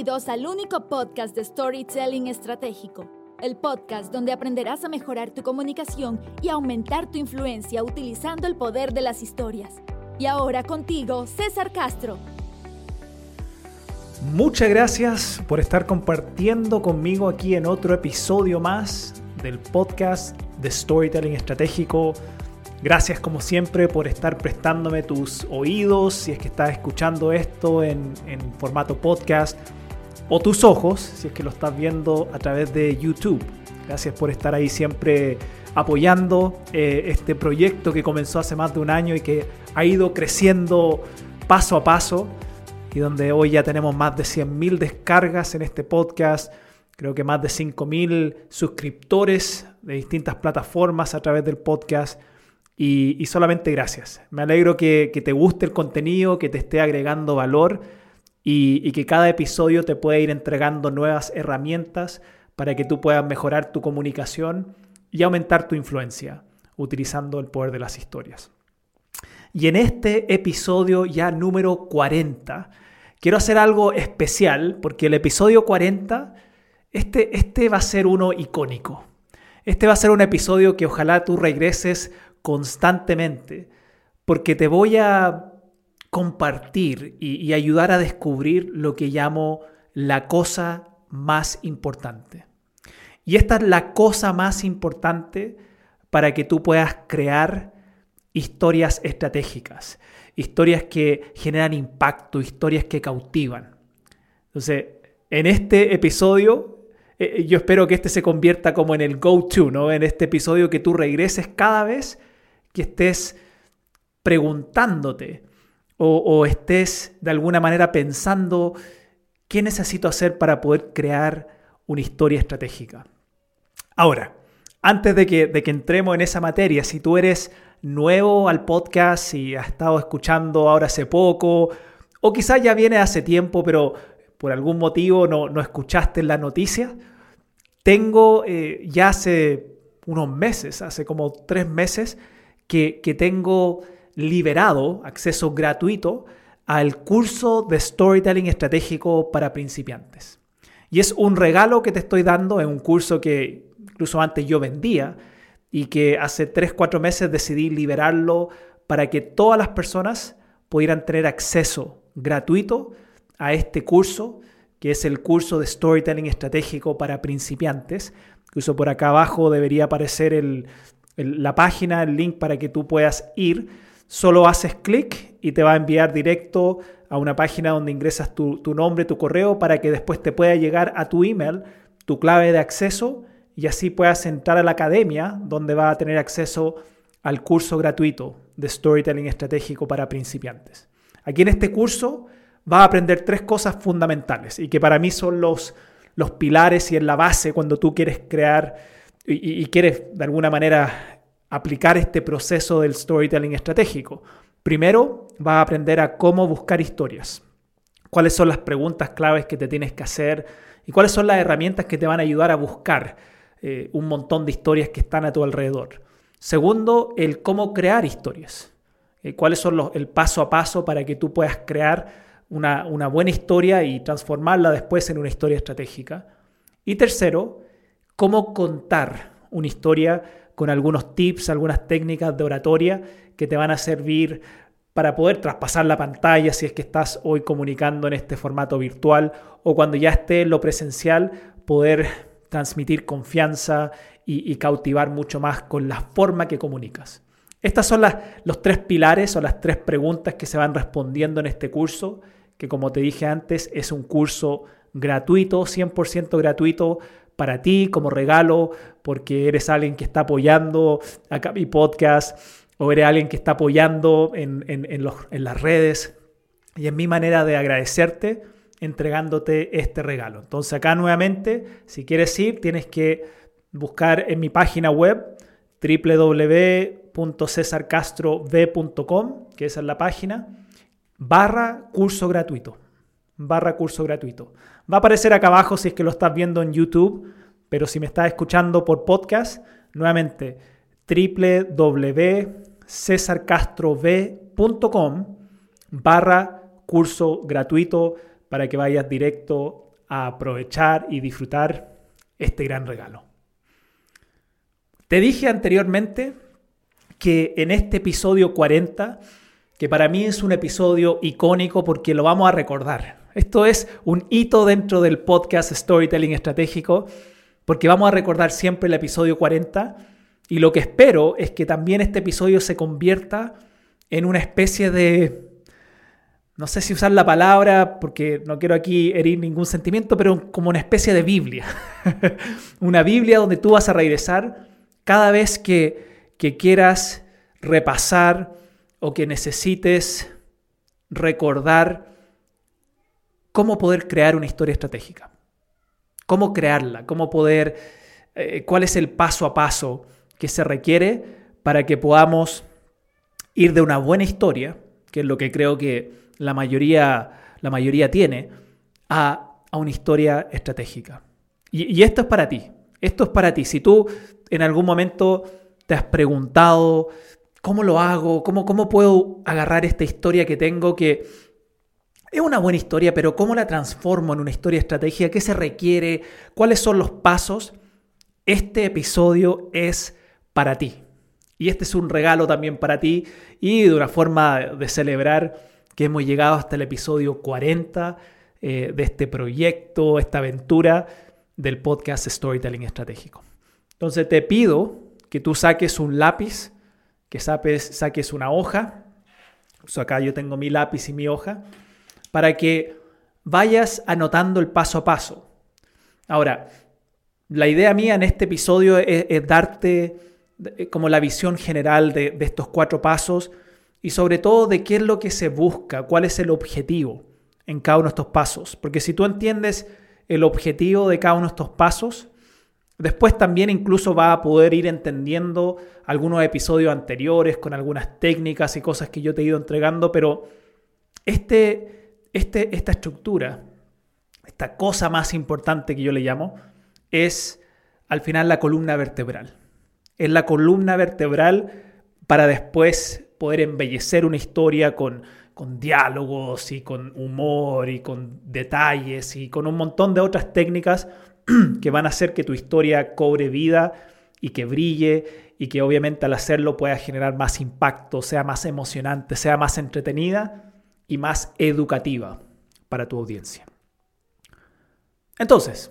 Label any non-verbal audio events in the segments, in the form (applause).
Bienvenidos al único podcast de Storytelling Estratégico, el podcast donde aprenderás a mejorar tu comunicación y aumentar tu influencia utilizando el poder de las historias. Y ahora contigo, César Castro. Muchas gracias por estar compartiendo conmigo aquí en otro episodio más del podcast de Storytelling Estratégico. Gracias como siempre por estar prestándome tus oídos si es que estás escuchando esto en, formato podcast o tus ojos si es que lo estás viendo a través de YouTube. Gracias por estar ahí siempre apoyando eh, este proyecto que comenzó hace más de un año y que ha ido creciendo paso a paso y donde hoy ya tenemos más de 100.000 descargas en este podcast, creo que más de 5.000 suscriptores de distintas plataformas a través del podcast y, solamente gracias. Me alegro que, te guste el contenido, que te esté agregando valor y, que cada episodio te pueda ir entregando nuevas herramientas para que tú puedas mejorar tu comunicación y aumentar tu influencia utilizando el poder de las historias. Y en este episodio ya número 40, quiero hacer algo especial porque el episodio 40, este, este va a ser uno icónico. Este va a ser un episodio que ojalá tú regreses constantemente porque te voy a compartir y, ayudar a descubrir lo que llamo la cosa más importante. Y esta es la cosa más importante para que tú puedas crear historias estratégicas, historias que generan impacto, historias que cautivan. Entonces, en este episodio, eh, eh, yo espero que este se convierta como en el go-to, ¿no? En este episodio que tú regreses cada vez que estés preguntándote o, estés de alguna manera pensando qué necesito hacer para poder crear una historia estratégica. Ahora, antes de que, de que entremos en esa materia, si tú eres nuevo al podcast y has estado escuchando ahora hace poco, o quizás ya viene hace tiempo, pero por algún motivo no, no escuchaste la noticia, tengo eh, ya hace unos meses, hace como tres meses, que, que tengo liberado acceso gratuito al curso de storytelling estratégico para principiantes. Y es un regalo que te estoy dando, es un curso que incluso antes yo vendía, y que hace 3, 4 meses decidí liberarlo para que todas las personas pudieran tener acceso gratuito a este curso, que es el curso de Storytelling Estratégico para principiantes. Incluso por acá abajo debería aparecer la página, el link para que tú puedas ir. Solo haces clic y te va a enviar directo a una página donde ingresas tu, tu nombre, tu correo, para que después te pueda llegar a tu email tu clave de acceso y así puedas entrar a la academia donde va a tener acceso al curso gratuito de Storytelling Estratégico para principiantes. Aquí en este curso vas a aprender tres cosas fundamentales y que para mí son los, los pilares y en la base cuando tú quieres crear y quieres de alguna manera aplicar este proceso del storytelling estratégico. Primero, vas a aprender a cómo buscar historias. Cuáles son las preguntas claves que te tienes que hacer y cuáles son las herramientas que te van a ayudar a buscar eh, un montón de historias que están a tu alrededor. Segundo, el cómo crear historias. Eh, cuáles son el paso a paso para que tú puedas crear una, una buena historia y transformarla después en una historia estratégica. Y tercero, cómo contar una historia con algunos tips, algunas técnicas de oratoria que te van a servir para poder traspasar la pantalla si es que estás hoy comunicando en este formato virtual o cuando ya esté en lo presencial, poder transmitir confianza y, cautivar mucho más con la forma que comunicas. Estas son las, los tres pilares o las tres preguntas que se van respondiendo en este curso, que como te dije antes es un curso gratuito, 100% gratuito para ti como regalo, porque eres alguien que está apoyando acá mi podcast o eres alguien que está apoyando en, en las redes. Y en mi manera de agradecerte entregándote este regalo. Entonces acá nuevamente, si quieres ir, tienes que buscar en mi página web www.cesarcastrov.com, que esa es la página, barra curso gratuito. Barra curso gratuito. Va a aparecer acá abajo si es que lo estás viendo en YouTube, pero si me estás escuchando por podcast, nuevamente www.cesarcastrov.com barra curso gratuito para que vayas directo a aprovechar y disfrutar este gran regalo. Te dije anteriormente que en este episodio 40, que para mí es un episodio icónico porque lo vamos a recordar. Esto es un hito dentro del podcast Storytelling Estratégico porque vamos a recordar siempre el episodio 40 y lo que espero es que también este episodio se convierta en una especie de, no sé si usar la palabra porque no quiero aquí herir ningún sentimiento, pero como una especie de Biblia. (laughs) una Biblia donde tú vas a regresar cada vez que, que quieras repasar o que necesites recordar cómo poder crear una historia estratégica. Cómo crearla, cómo poder, eh, cuál es el paso a paso que se requiere para que podamos ir de una buena historia, que es lo que creo que la mayoría, la mayoría tiene, a, a una historia estratégica. Y, y esto es para ti, esto es para ti. Si tú en algún momento te has preguntado, ¿cómo lo hago? ¿Cómo, cómo puedo agarrar esta historia que tengo que es una buena historia, pero ¿cómo la transformo en una historia estratégica? ¿Qué se requiere? ¿Cuáles son los pasos? Este episodio es para ti. Y este es un regalo también para ti y de una forma de celebrar que hemos llegado hasta el episodio 40 eh, de este proyecto, esta aventura del podcast Storytelling Estratégico. Entonces te pido que tú saques un lápiz, que saques una hoja. acá yo tengo mi lápiz y mi hoja, para que vayas anotando el paso a paso. Ahora, la idea mía en este episodio es, darte eh, como la visión general de, estos cuatro pasos y sobre todo de qué es lo que se busca, cuál es el objetivo en cada uno de estos pasos. Porque si tú entiendes el objetivo de cada uno de estos pasos, después también incluso va a poder ir entendiendo algunos episodios anteriores con algunas técnicas y cosas que yo te he ido entregando, pero este, este, esta estructura, esta cosa más importante que yo le llamo, es al final la columna vertebral. Es la columna vertebral para después poder embellecer una historia con, con diálogos y con humor y con detalles y con un montón de otras técnicas (clears throat) que van a hacer que tu historia cobre vida y que brille y que obviamente al hacerlo pueda generar más impacto, sea más emocionante, sea más entretenida y más educativa para tu audiencia. Entonces,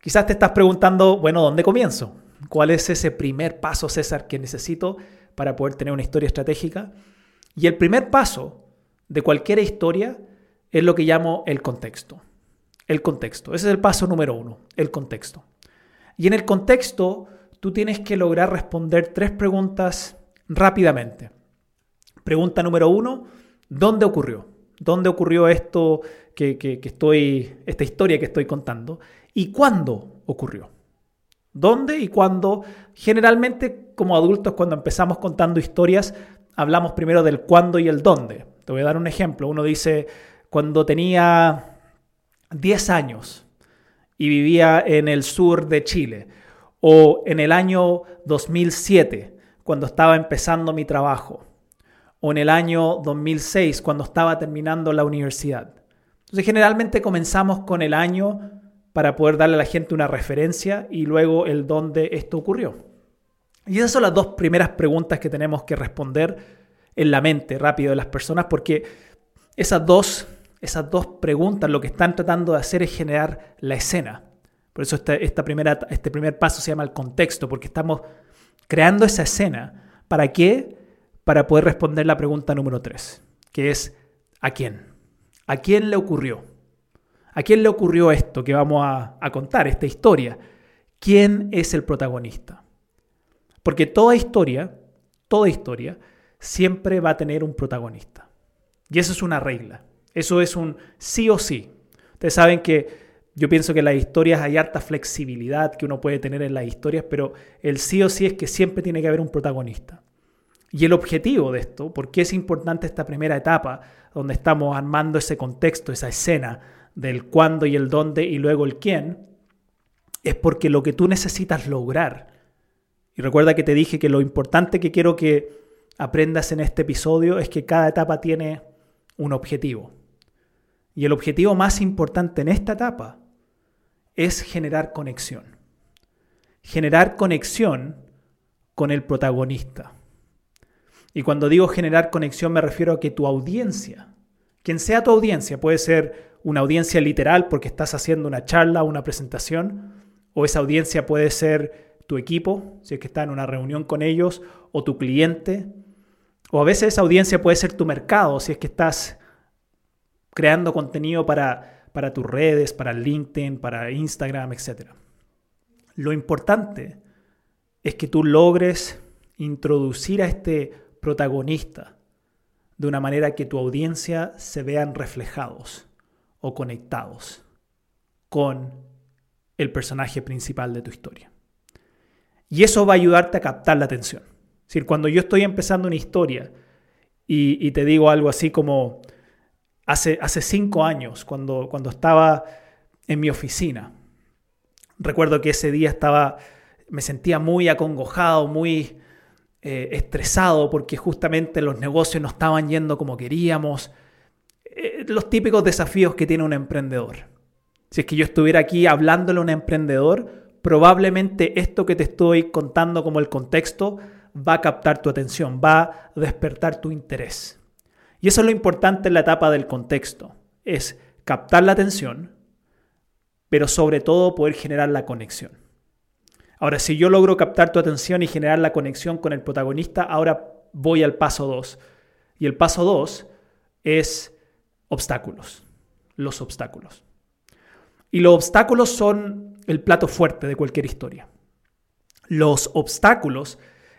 quizás te estás preguntando, bueno, ¿dónde comienzo? ¿Cuál es ese primer paso, César, que necesito para poder tener una historia estratégica? Y el primer paso de cualquier historia es lo que llamo el contexto. El contexto. Ese es el paso número uno, el contexto. Y en el contexto, tú tienes que lograr responder tres preguntas rápidamente. Pregunta número uno, ¿dónde ocurrió? ¿Dónde ocurrió esto que, estoy, esta historia que estoy contando? ¿Y cuándo ocurrió? ¿Dónde y cuándo? Generalmente como adultos cuando empezamos contando historias hablamos primero del cuándo y el dónde. Te voy a dar un ejemplo. Uno dice, cuando tenía 10 años y vivía en el sur de Chile, o en el año 2007, cuando estaba empezando mi trabajo, o en el año 2006, cuando estaba terminando la universidad. Entonces generalmente comenzamos con el año para poder darle a la gente una referencia y luego el dónde esto ocurrió. Y esas son las dos primeras preguntas que tenemos que responder en la mente rápido de las personas porque esas dos, esas dos preguntas lo que están tratando de hacer es generar la escena. Por eso esta, primera, este primer paso se llama el contexto, porque estamos creando esa escena. ¿Para qué? Para poder responder la pregunta número tres, que es ¿a quién? ¿A quién le ocurrió? ¿A quién le ocurrió esto que vamos a, contar, esta historia? ¿Quién es el protagonista? Porque toda historia, toda historia, siempre va a tener un protagonista. Y eso es una regla. Eso es un sí o sí. Ustedes saben que yo pienso que en las historias hay harta flexibilidad que uno puede tener en las historias, pero el sí o sí es que siempre tiene que haber un protagonista. Y el objetivo de esto, porque es importante esta primera etapa, donde estamos armando ese contexto, esa escena, del cuándo y el dónde y luego el quién, es porque lo que tú necesitas lograr, y recuerda que te dije que lo importante que quiero que aprendas en este episodio es que cada etapa tiene un objetivo. Y el objetivo más importante en esta etapa es generar conexión. Generar conexión con el protagonista. Y cuando digo generar conexión me refiero a que tu audiencia, quien sea tu audiencia, puede ser una audiencia literal porque estás haciendo una charla, una presentación, o esa audiencia puede ser tu equipo, si es que estás en una reunión con ellos, o tu cliente, o a veces esa audiencia puede ser tu mercado, si es que estás creando contenido para, para tus redes, para LinkedIn, para Instagram, etc. Lo importante es que tú logres introducir a este protagonista de una manera que tu audiencia se vean reflejados o conectados con el personaje principal de tu historia. Y eso va a ayudarte a captar la atención. Es decir, cuando yo estoy empezando una historia y, te digo algo así como hace, hace cinco años, cuando, cuando estaba en mi oficina, recuerdo que ese día estaba, me sentía muy acongojado, muy eh, estresado porque justamente los negocios no estaban yendo como queríamos. Eh, los típicos desafíos que tiene un emprendedor. Si es que yo estuviera aquí hablándole a un emprendedor, probablemente esto que te estoy contando como el contexto va a captar tu atención, va a despertar tu interés. Y eso es lo importante en la etapa del contexto, es captar la atención, pero sobre todo poder generar la conexión. Ahora, si yo logro captar tu atención y generar la conexión con el protagonista, ahora voy al paso 2. Y el paso 2 es obstáculos, los obstáculos. Y los obstáculos son el plato fuerte de cualquier historia. Los obstáculos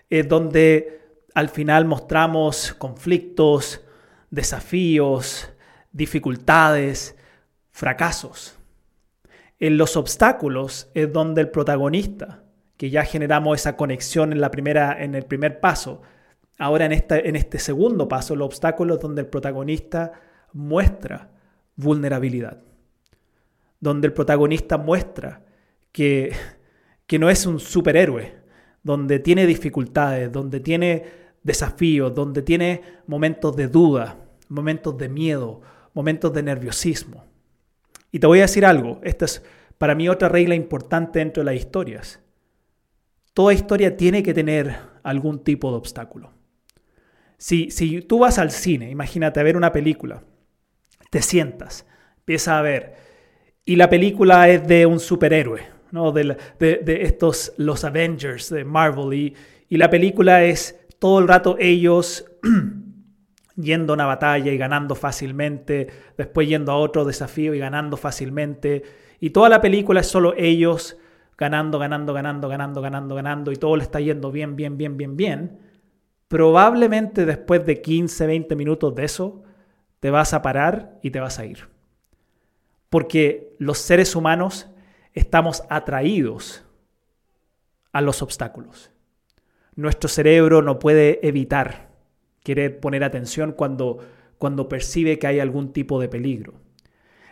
es donde al final mostramos conflictos, desafíos, dificultades, fracasos. En los obstáculos es donde el protagonista que ya generamos esa conexión en, la primera, en el primer paso. Ahora en, esta, en este segundo paso, el obstáculo es donde el protagonista muestra vulnerabilidad, donde el protagonista muestra que, que no es un superhéroe, donde tiene dificultades, donde tiene desafíos, donde tiene momentos de duda, momentos de miedo, momentos de nerviosismo. Y te voy a decir algo, esta es para mí otra regla importante dentro de las historias. Toda historia tiene que tener algún tipo de obstáculo. Si, si tú vas al cine, imagínate a ver una película, te sientas, empiezas a ver, y la película es de un superhéroe, ¿no? de, de, estos, los Avengers de Marvel, y, y la película es todo el rato ellos (clears throat) yendo a una batalla y ganando fácilmente, después yendo a otro desafío y ganando fácilmente, y toda la película es solo ellos ganando, ganando, ganando, ganando, ganando, ganando y todo le está yendo bien, bien, bien, bien, bien, probablemente después de 15, 20 minutos de eso, te vas a parar y te vas a ir. Porque los seres humanos estamos atraídos a los obstáculos. Nuestro cerebro no puede evitar querer poner atención cuando, cuando percibe que hay algún tipo de peligro.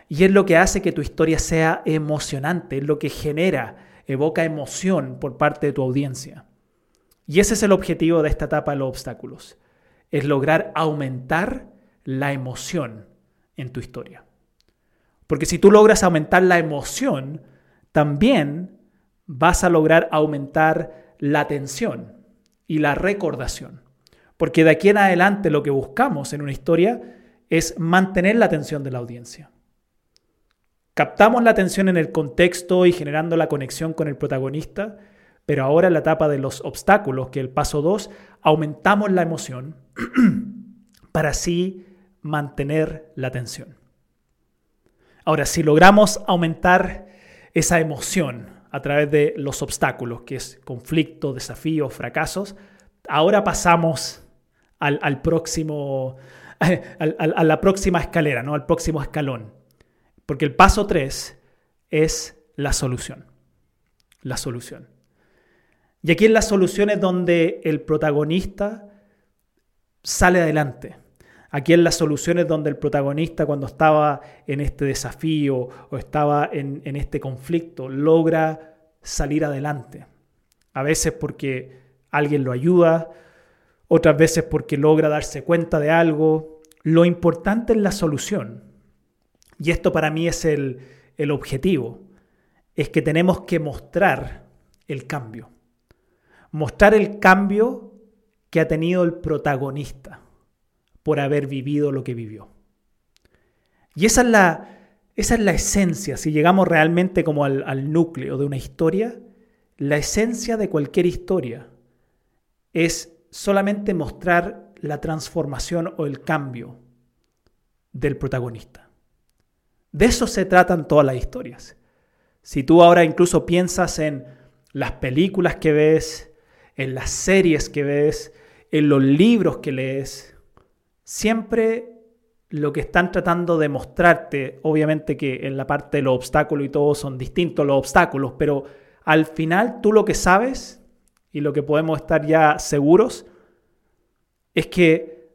Y es lo que hace que tu historia sea emocionante, es lo que genera evoca emoción por parte de tu audiencia. Y ese es el objetivo de esta etapa de los obstáculos, es lograr aumentar la emoción en tu historia. Porque si tú logras aumentar la emoción, también vas a lograr aumentar la atención y la recordación. Porque de aquí en adelante lo que buscamos en una historia es mantener la atención de la audiencia. Captamos la atención en el contexto y generando la conexión con el protagonista, pero ahora la etapa de los obstáculos, que el paso 2, aumentamos la emoción (clears throat) para así mantener la atención. Ahora, si logramos aumentar esa emoción a través de los obstáculos, que es conflicto, desafíos, fracasos, ahora pasamos al, próximo, (laughs) a la próxima escalera, ¿no? al próximo escalón porque el paso 3 es la solución. La solución. Y aquí en la solución es donde el protagonista sale adelante. Aquí en las soluciones donde el protagonista cuando estaba en este desafío o estaba en, en este conflicto logra salir adelante. A veces porque alguien lo ayuda, otras veces porque logra darse cuenta de algo. Lo importante es la solución. Y esto para mí es el, objetivo. es que tenemos que mostrar el cambio. Mostrar el cambio que ha tenido el protagonista por haber vivido lo que vivió. Y esa es la, esa es la esencia, si llegamos realmente como al, al núcleo de una historia, la esencia de cualquier historia es solamente mostrar la transformación o el cambio del protagonista. De eso se tratan todas las historias. Si tú ahora incluso piensas en las películas que ves, en las series que ves, en los libros que lees, siempre lo que están tratando de mostrarte, obviamente que en la parte de los obstáculos y todo son distintos los obstáculos, pero al final tú lo que sabes y lo que podemos estar ya seguros es que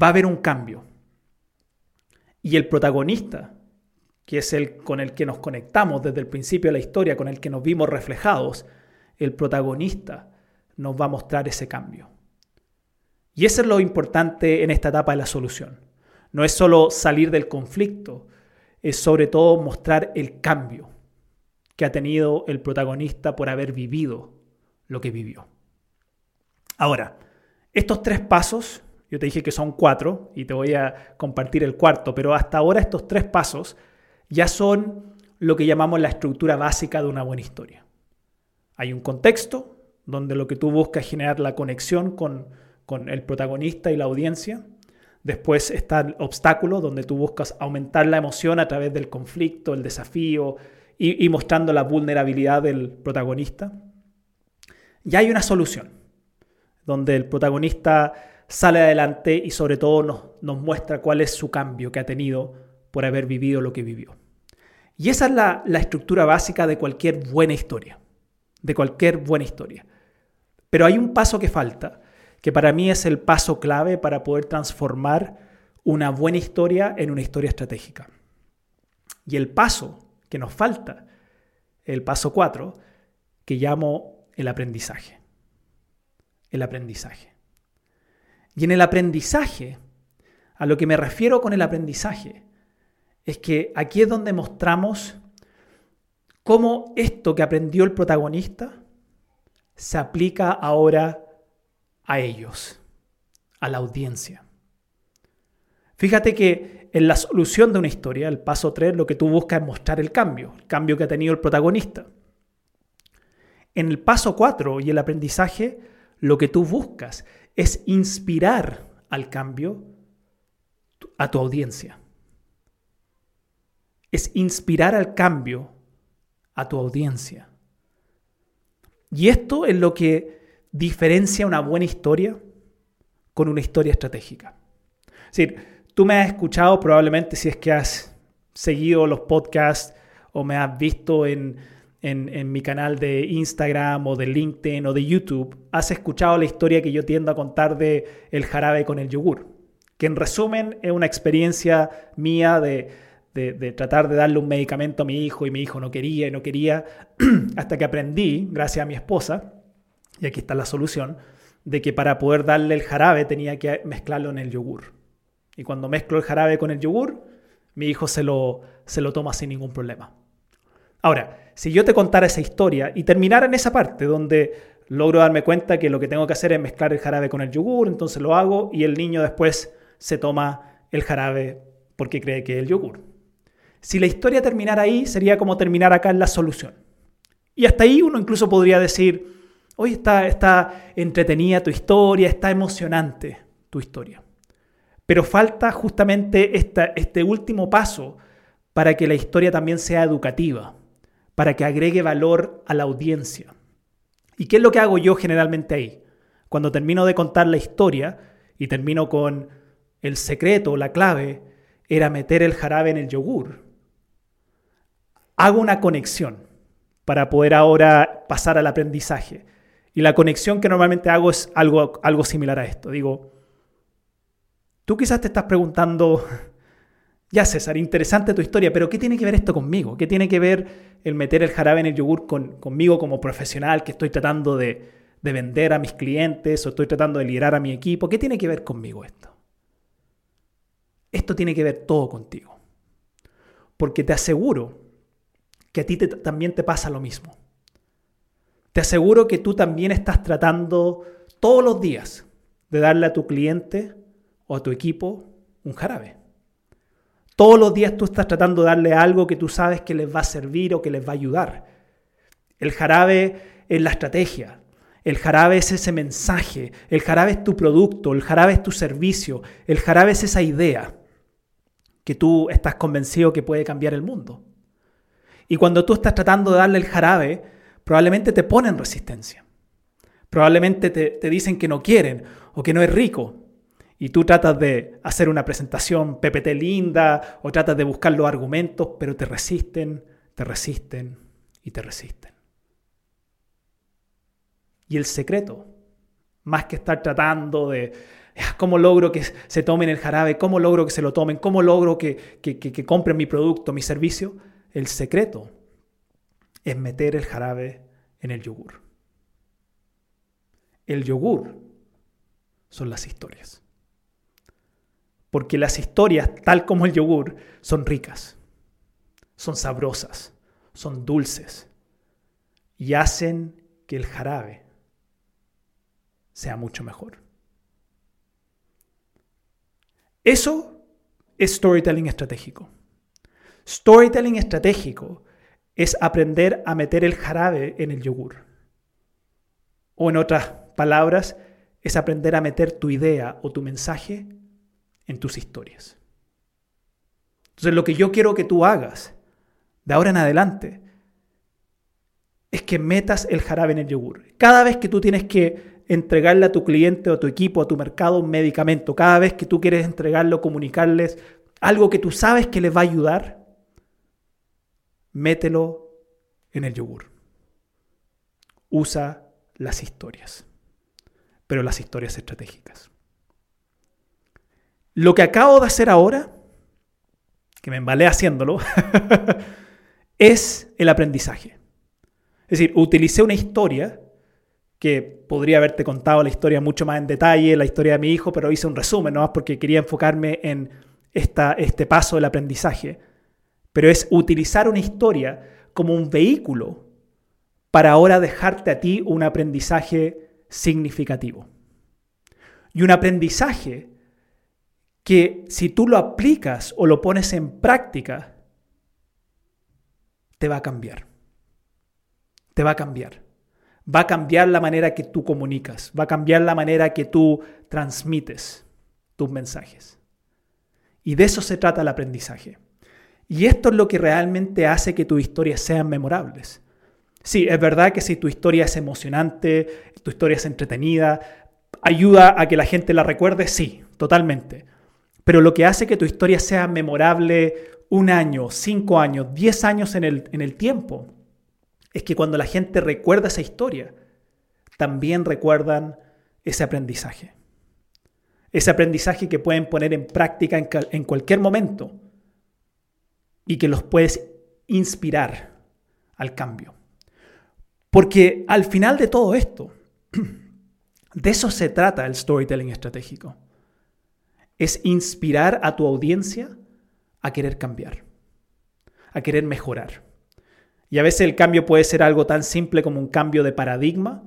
va a haber un cambio. Y el protagonista, que es el con el que nos conectamos desde el principio de la historia, con el que nos vimos reflejados, el protagonista nos va a mostrar ese cambio. Y eso es lo importante en esta etapa de la solución. No es solo salir del conflicto, es sobre todo mostrar el cambio que ha tenido el protagonista por haber vivido lo que vivió. Ahora, estos tres pasos, yo te dije que son cuatro y te voy a compartir el cuarto, pero hasta ahora estos tres pasos ya son lo que llamamos la estructura básica de una buena historia. Hay un contexto donde lo que tú buscas es generar la conexión con con el protagonista y la audiencia. Después está el obstáculo, donde tú buscas aumentar la emoción a través del conflicto, el desafío y, mostrando la vulnerabilidad del protagonista. Y hay una solución, donde el protagonista sale adelante y sobre todo nos, nos muestra cuál es su cambio que ha tenido por haber vivido lo que vivió. Y esa es la, estructura básica de cualquier buena historia, de cualquier buena historia. Pero hay un paso que falta, que para mí es el paso clave para poder transformar una buena historia en una historia estratégica. Y el paso que nos falta, el paso 4, que llamo el aprendizaje. El aprendizaje. Y en el aprendizaje, a lo que me refiero con el aprendizaje, es que aquí es donde mostramos cómo esto que aprendió el protagonista se aplica ahora a ellos, a la audiencia. Fíjate que en la solución de una historia, el paso 3, lo que tú buscas es mostrar el cambio, el cambio que ha tenido el protagonista. En el paso 4 y el aprendizaje, lo que tú buscas es inspirar al cambio a tu audiencia. Es inspirar al cambio a tu audiencia. Y esto es lo que diferencia una buena historia con una historia estratégica. Es decir, tú me has escuchado probablemente si es que has seguido los podcasts o me has visto en, en, mi canal de Instagram o de LinkedIn o de YouTube, has escuchado la historia que yo tiendo a contar de el jarabe con el yogur, que en resumen es una experiencia mía de, de, tratar de darle un medicamento a mi hijo y mi hijo no quería y no quería, (clears throat) hasta que aprendí, gracias a mi esposa, y aquí está la solución, de que para poder darle el jarabe tenía que mezclarlo en el yogur. Y cuando mezclo el jarabe con el yogur, mi hijo se lo, se lo toma sin ningún problema. Ahora, si yo te contara esa historia y terminara en esa parte donde logro darme cuenta que lo que tengo que hacer es mezclar el jarabe con el yogur, entonces lo hago y el niño después se toma el jarabe porque cree que es el yogur. Si la historia terminara ahí, sería como terminar acá en la solución. Y hasta ahí uno incluso podría decir, Hoy está, está entretenida tu historia, está emocionante tu historia. Pero falta justamente este último paso para que la historia también sea educativa, para que agregue valor a la audiencia. ¿Y qué es lo que hago yo generalmente ahí? Cuando termino de contar la historia y termino con el secreto, la clave, era meter el jarabe en el yogur. Hago una conexión para poder ahora pasar al aprendizaje. Y la conexión que normalmente hago es algo, algo similar a esto. Digo, tú quizás te estás preguntando, (laughs) ya César, interesante tu historia, pero ¿qué tiene que ver esto conmigo? ¿Qué tiene que ver el meter el jarabe en el yogur conmigo como profesional que estoy tratando de, de vender a mis clientes o estoy tratando de liderar a mi equipo? ¿Qué tiene que ver conmigo esto? Esto tiene que ver todo contigo. Porque te aseguro que a ti también te pasa lo mismo. Te aseguro que tú también estás tratando todos los días de darle a tu cliente o a tu equipo un jarabe. Todos los días tú estás tratando de darle algo que tú sabes que les va a servir o que les va a ayudar. El jarabe es la estrategia, el jarabe es ese mensaje, el jarabe es tu producto, el jarabe es tu servicio, el jarabe es esa idea que tú estás convencido que puede cambiar el mundo. Y cuando tú estás tratando de darle el jarabe, probablemente te ponen resistencia. Probablemente te, dicen que no quieren o que no es rico y tú tratas de hacer una presentación PPT linda o tratas de buscar los argumentos, pero te resisten, te resisten y te resisten. Y el secreto, más que estar tratando de ah, cómo logro que se tomen el jarabe, cómo logro que se lo tomen, cómo logro que, que compren mi producto, mi servicio, el secreto es meter el jarabe en el yogur. El yogur son las historias. Porque las historias, tal como el yogur, son ricas, son sabrosas, son dulces y hacen que el jarabe sea mucho mejor. Eso es storytelling estratégico. Storytelling estratégico es aprender a meter el jarabe en el yogur. O en otras palabras, es aprender a meter tu idea o tu mensaje en tus historias. Entonces lo que yo quiero que tú hagas de ahora en adelante es que metas el jarabe en el yogur. Cada vez que tú tienes que entregarle a tu cliente o a tu equipo, a tu mercado un medicamento, cada vez que tú quieres entregarlo, comunicarles algo que tú sabes que les va a ayudar, mételo en el yogur. Usa las historias, pero las historias estratégicas. Lo que acabo de hacer ahora, que me embalé haciéndolo, (laughs) es el aprendizaje. Es decir, utilicé una historia que podría haberte contado la historia mucho más en detalle, la historia de mi hijo, pero hice un resumen, ¿no? Porque quería enfocarme en esta, este paso del aprendizaje. Pero es utilizar una historia como un vehículo para ahora dejarte a ti un aprendizaje significativo. Y un aprendizaje que si tú lo aplicas o lo pones en práctica, te va a cambiar. Te va a cambiar. Va a cambiar la manera que tú comunicas, va a cambiar la manera que tú transmites tus mensajes. Y de eso se trata el aprendizaje. Y esto es lo que realmente hace que tus historias sean memorables. Sí, es verdad que si tu historia es emocionante, tu historia es entretenida, ayuda a que la gente la recuerde, sí, totalmente. Pero lo que hace que tu historia sea memorable un año, cinco años, diez años en el, en el tiempo, es que cuando la gente recuerda esa historia, también recuerdan ese aprendizaje. Ese aprendizaje que pueden poner en práctica en, en cualquier momento y que los puedes inspirar al cambio. Porque al final de todo esto, (clears throat) de eso se trata el storytelling estratégico es inspirar a tu audiencia a querer cambiar, a querer mejorar. Y a veces el cambio puede ser algo tan simple como un cambio de paradigma,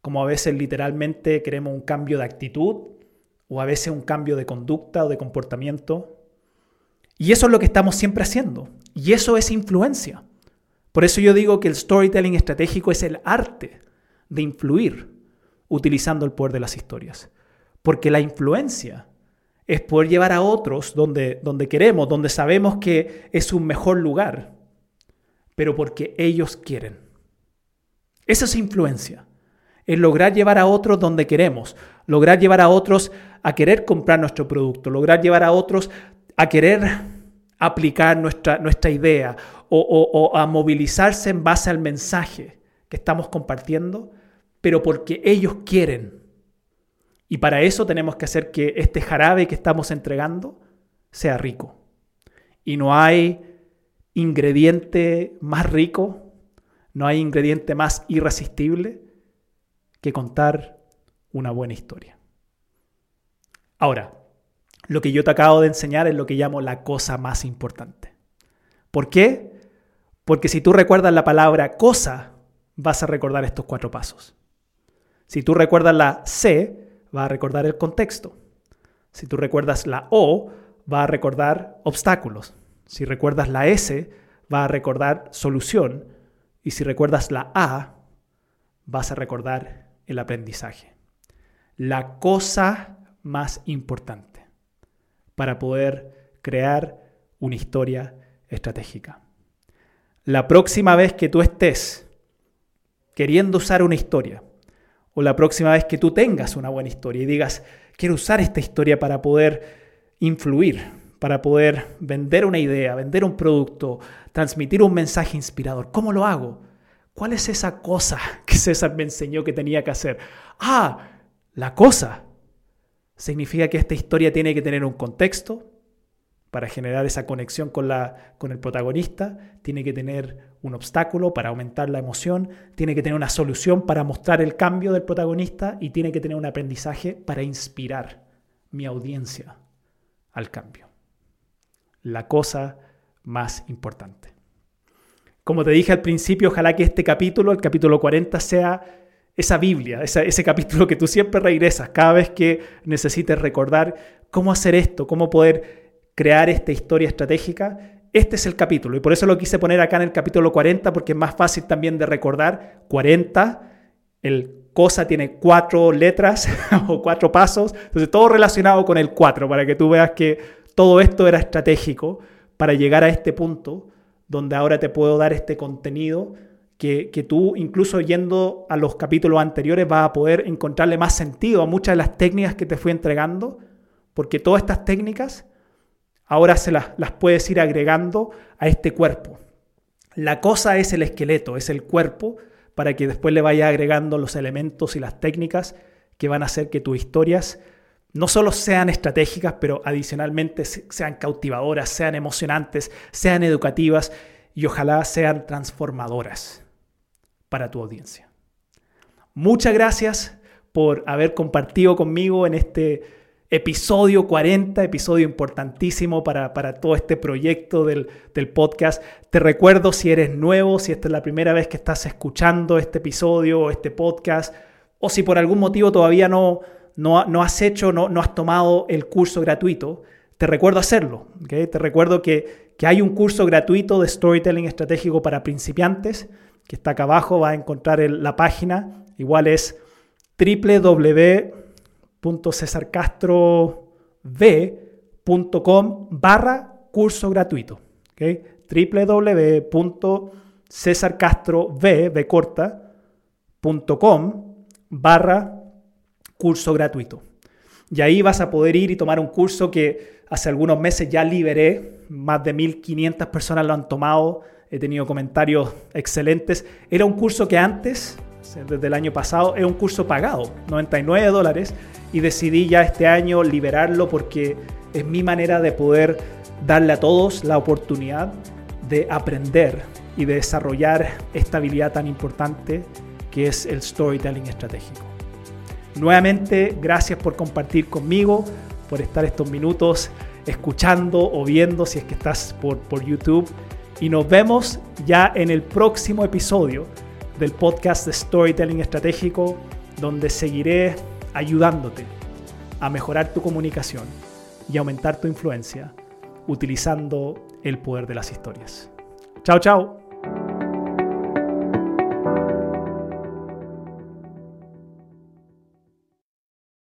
como a veces literalmente queremos un cambio de actitud, o a veces un cambio de conducta o de comportamiento. Y eso es lo que estamos siempre haciendo. Y eso es influencia. Por eso yo digo que el storytelling estratégico es el arte de influir utilizando el poder de las historias. Porque la influencia es poder llevar a otros donde, donde queremos, donde sabemos que es un mejor lugar, pero porque ellos quieren. Esa es influencia. Es lograr llevar a otros donde queremos, lograr llevar a otros a querer comprar nuestro producto, lograr llevar a otros a querer aplicar nuestra, nuestra idea o, o a movilizarse en base al mensaje que estamos compartiendo, pero porque ellos quieren y para eso tenemos que hacer que este jarabe que estamos entregando sea rico. Y no hay ingrediente más rico, no hay ingrediente más irresistible que contar una buena historia. Ahora, lo que yo te acabo de enseñar es lo que llamo la cosa más importante. ¿Por qué? Porque si tú recuerdas la palabra cosa, vas a recordar estos cuatro pasos. Si tú recuerdas la C, vas a recordar el contexto. Si tú recuerdas la O, vas a recordar obstáculos. Si recuerdas la S, vas a recordar solución. Y si recuerdas la A, vas a recordar el aprendizaje. La cosa más importante para poder crear una historia estratégica. La próxima vez que tú estés queriendo usar una historia, o la próxima vez que tú tengas una buena historia y digas, quiero usar esta historia para poder influir, para poder vender una idea, vender un producto, transmitir un mensaje inspirador. ¿Cómo lo hago? ¿Cuál es esa cosa que César me enseñó que tenía que hacer? Ah, la cosa. Significa que esta historia tiene que tener un contexto, para generar esa conexión con, la, con el protagonista, tiene que tener un obstáculo para aumentar la emoción, tiene que tener una solución para mostrar el cambio del protagonista y tiene que tener un aprendizaje para inspirar mi audiencia al cambio. La cosa más importante. Como te dije al principio, ojalá que este capítulo, el capítulo 40, sea esa Biblia, ese capítulo que tú siempre regresas cada vez que necesites recordar cómo hacer esto, cómo poder crear esta historia estratégica, este es el capítulo. Y por eso lo quise poner acá en el capítulo 40, porque es más fácil también de recordar. 40, el cosa tiene cuatro letras (laughs) o cuatro pasos. Entonces, todo relacionado con el 4, para que tú veas que todo esto era estratégico para llegar a este punto donde ahora te puedo dar este contenido que, tú, incluso yendo a los capítulos anteriores, vas a poder encontrarle más sentido a muchas de las técnicas que te fui entregando, porque todas estas técnicas ahora se las, puedes ir agregando a este cuerpo. La cosa es el esqueleto, es el cuerpo, para que después le vaya agregando los elementos y las técnicas que van a hacer que tus historias no solo sean estratégicas, pero adicionalmente sean cautivadoras, sean emocionantes, sean educativas y ojalá sean transformadoras para tu audiencia. Muchas gracias por haber compartido conmigo en este episodio 40, episodio importantísimo para, todo este proyecto del, podcast. Te recuerdo si eres nuevo, si esta es la primera vez que estás escuchando este episodio o este podcast, o si por algún motivo todavía no, no, has hecho, no, no has tomado el curso gratuito, te recuerdo hacerlo. Te recuerdo que, hay un curso gratuito de storytelling estratégico para principiantes, que está acá abajo, va a encontrar la página, igual es www www.cesarcastrov.com barra curso gratuito. ¿okay? www.cesarcastrov.com barra curso gratuito. Y ahí vas a poder ir y tomar un curso que hace algunos meses ya liberé. Más de 1.500 personas lo han tomado. He tenido comentarios excelentes. Era un curso que antes, desde el año pasado, era un curso pagado, 99 dólares y decidí ya este año liberarlo porque es mi manera de poder darle a todos la oportunidad de aprender y de desarrollar esta habilidad tan importante que es el storytelling estratégico. Nuevamente, gracias por compartir conmigo, por estar estos minutos escuchando o viendo si es que estás por, por YouTube. Y nos vemos ya en el próximo episodio del podcast de Storytelling Estratégico, donde seguiré ayudándote a mejorar tu comunicación y aumentar tu influencia utilizando el poder de las historias. Chao, chao.